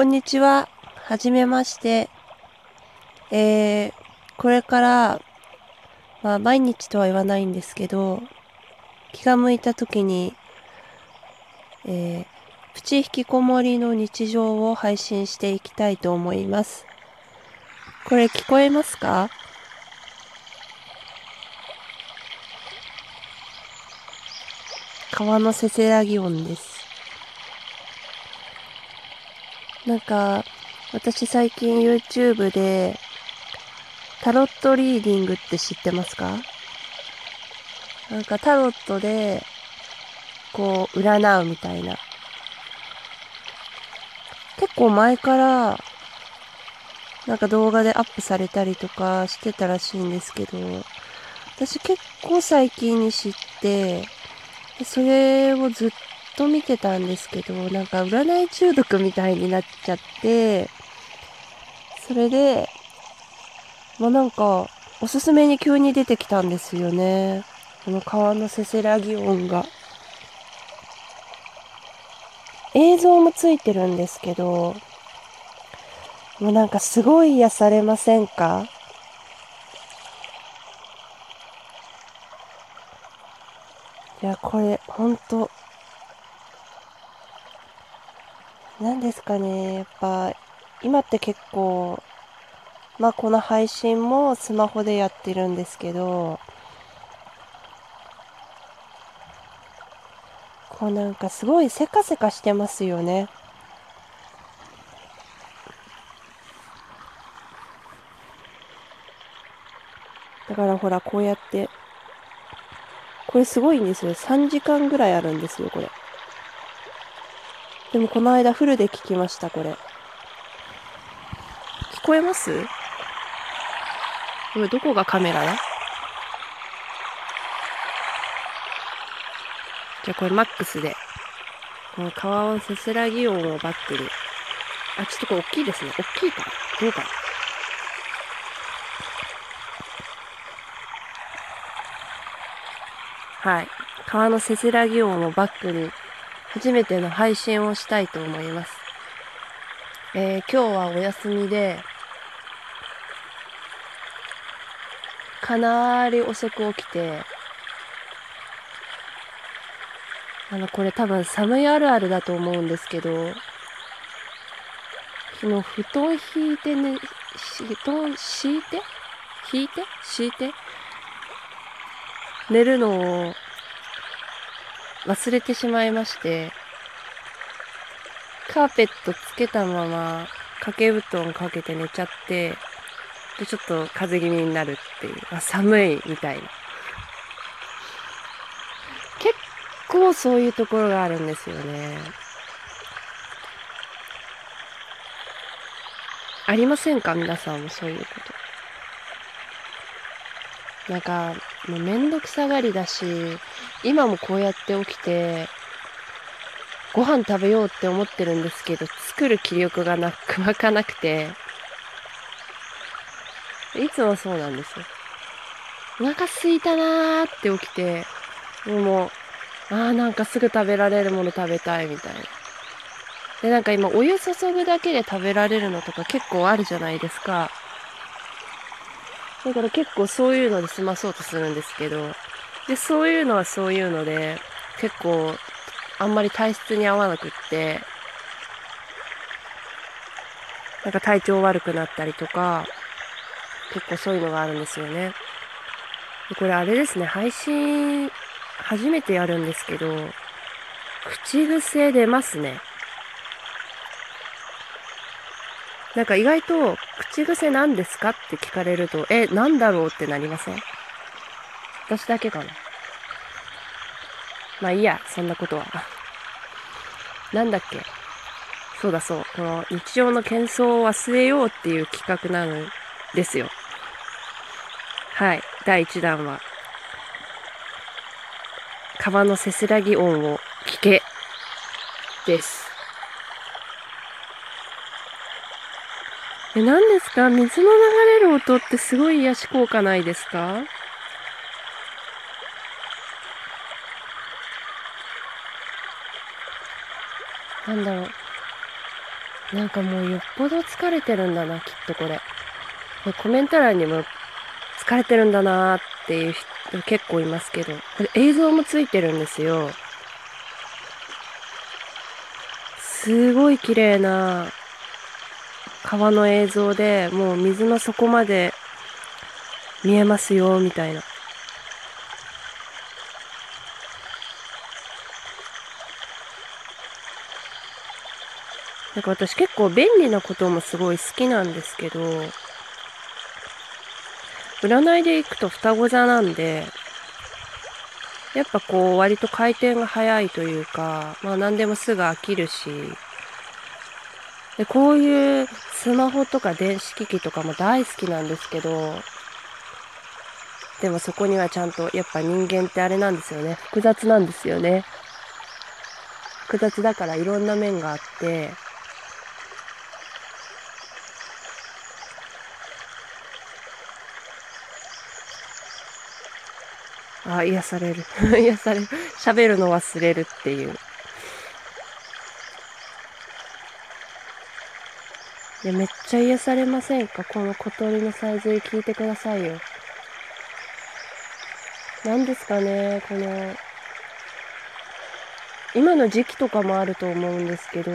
こんにちは。はじめまして。えー、これから、まあ、毎日とは言わないんですけど、気が向いた時に、えー、プチ引きこもりの日常を配信していきたいと思います。これ聞こえますか？川のせせらぎ音です。なんか、私最近 YouTube で、タロットリーディングって知ってますか？なんかタロットで、こう、占うみたいな。結構前から、なんか動画でアップされたりとかしてたらしいんですけど、私結構最近に知って、それをずっと見てたんですけど、なんか占い中毒みたいになっちゃって、それで、まあなんか、おすすめに急に出てきたんですよね。この川のせせらぎ音が。映像もついてるんですけど、もうなんかすごい癒されませんか？いや、これ、ほんと、何ですかね、やっぱ、今って結構、まあこの配信もスマホでやってるんですけど、こうなんかすごいせかせかしてますよね。だからほら、こうやってこれすごいんですよ。3時間ぐらいあるんですよ、これ。でもこの間フルで聞きました、これ。聞こえます？これどこがカメラだ？じゃあこれマックスで。この川をせせらぎ音をバックに。あ、ちょっとこれ大きいですね。大きいかどうかなはい。川のせせらぎ音をバックに初めての配信をしたいと思います。えー、今日はお休みで、かなり遅く起きて、あの、これ多分寒いあるあるだと思うんですけど、昨日布団引いてね、布団敷いて？引いて？敷いて？寝るのを忘れてしまいまして、カーペットつけたまま掛け布団かけて寝ちゃって、で、ちょっと風邪気味になるっていう、あ寒いみたいな。結構そういうところがあるんですよね。ありませんか？皆さんもそういうこと。なんか、もうめんどくさがりだし、今もこうやって起きて、ご飯食べようって思ってるんですけど、作る気力がなく、湧かなくて、いつもそうなんですよ。お腹すいたなーって起きて、もう、ああ、なんかすぐ食べられるもの食べたいみたいな。で、なんか今、お湯注ぐだけで食べられるのとか結構あるじゃないですか。だから結構そういうので済まそうとするんですけど、で、そういうのはそういうので、結構、あんまり体質に合わなくって、なんか体調悪くなったりとか、結構そういうのがあるんですよね。これあれですね、配信、初めてやるんですけど、口癖出ますね。なんか意外と、口癖何ですかって聞かれると、え、なんだろうってなりません？私だけかな。まあいいや、そんなことは。なんだっけ？そうだそう。この日常の喧騒を忘れようっていう企画なんですよ。はい。第1弾は、川のせせらぎ音を聞けです。え、何ですか？水の流れる音ってすごい癒し効果ないですか？なんだろう。なんかもうよっぽど疲れてるんだな、きっとこれ。コメント欄にも疲れてるんだなーっていう人結構いますけど、これ映像もついてるんですよ。すごい綺麗な川の映像でもう水の底まで見えますよ、みたいな。なんか私結構便利なこともすごい好きなんですけど、占いで行くと双子座なんで、やっぱこう割と回転が早いというか、まあ何でもすぐ飽きるし、で、こういうスマホとか電子機器とかも大好きなんですけど、でもそこにはちゃんとやっぱ人間ってあれなんですよね。複雑なんですよね。複雑だからいろんな面があって、あ、癒される。癒される。喋るの忘れるっていう。いや、めっちゃ癒されませんか？この小鳥のさえずり聞いてくださいよ。何ですかね、この、今の時期とかもあると思うんですけど、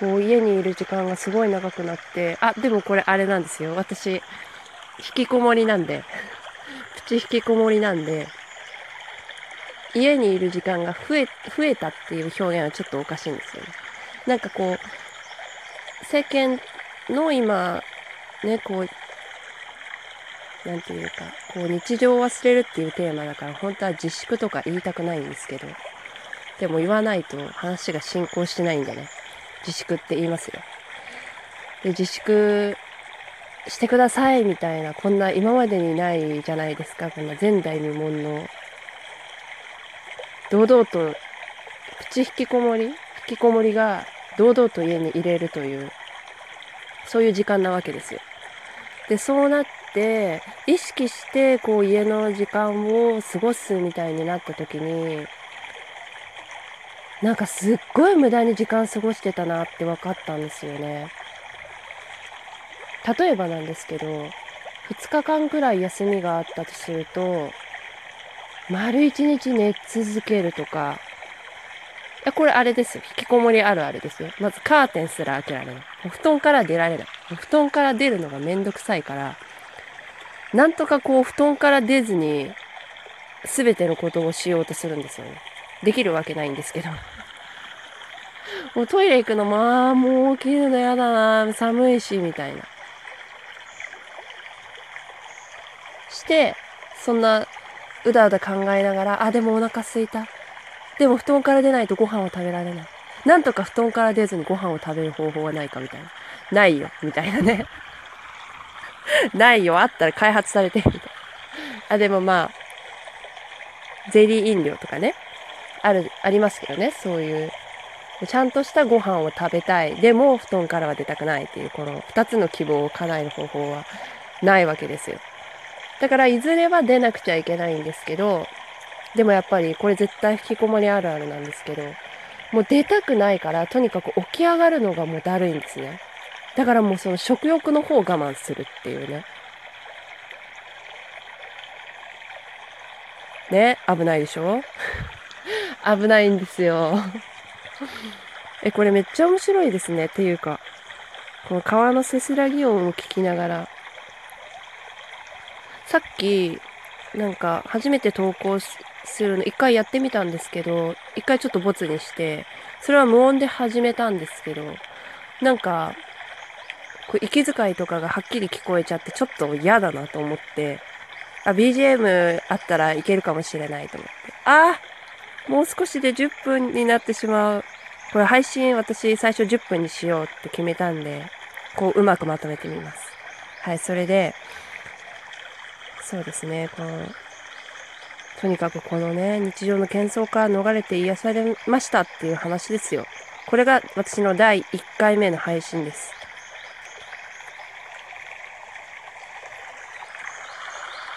こう家にいる時間がすごい長くなって、あ、でもこれあれなんですよ。私、引きこもりなんで。プチ引きこもりなんで、家にいる時間が増え、増えたっていう表現はちょっとおかしいんですよね。なんかこう、世間の今、ね、こう、なんていうか、こう日常を忘れるっていうテーマだから、本当は自粛とか言いたくないんですけど、でも言わないと話が進行してないんでね、自粛って言いますよ。で、自粛してくださいみたいな、こんな今までにないじゃないですか、こんな前代未聞の、堂々と、プチ引きこもり引きこもりが堂々と家に入れるという、そういう時間なわけですよ。で、そうなって、意識して、こう家の時間を過ごすみたいになった時に、なんかすっごい無駄に時間過ごしてたなって分かったんですよね。例えばなんですけど、2日間くらい休みがあったとすると、丸1日寝続けるとか、これあれですよ。引きこもりあるあるですよ。まずカーテンすら開けられない。布団から出られない。布団から出るのがめんどくさいから、なんとかこう布団から出ずに、すべてのことをしようとするんですよね。できるわけないんですけど。もうトイレ行くのも、ああ、もう起きるのやだな、寒いし、みたいな。して、そんな、うだうだ考えながら、あ、でもお腹すいた。でも布団から出ないとご飯を食べられない。なんとか布団から出ずにご飯を食べる方法はないかみたいな。ないよ、みたいなね。ないよ、あったら開発されて、みたいな。あ、でもまあ、ゼリー飲料とかね。ある、ありますけどね、そういう。ちゃんとしたご飯を食べたい。でも、布団からは出たくないっていう、この二つの希望を叶える方法はないわけですよ。だから、いずれは出なくちゃいけないんですけど、でもやっぱりこれ絶対引きこもりあるあるなんですけど、もう出たくないから、とにかく起き上がるのがもうだるいんですね。だからもうその食欲の方を我慢するっていうね。ね、危ないでしょ？危ないんですよ。え、これめっちゃ面白いですね。っていうか、この川のせせらぎ音を聞きながら、さっき、なんか、初めて投稿しするの、一回やってみたんですけど、一回ちょっとボツにして、それは無音で始めたんですけど、なんか、こう息遣いとかがはっきり聞こえちゃって、ちょっと嫌だなと思って、あ、BGM あったらいけるかもしれないと思って。あもう少しで10分になってしまう。これ配信私最初10分にしようって決めたんで、こううまくまとめてみます。はい、それで、そうですね、この、とにかくこのね、日常の喧騒から逃れて癒されましたっていう話ですよ。これが私の第1回目の配信です。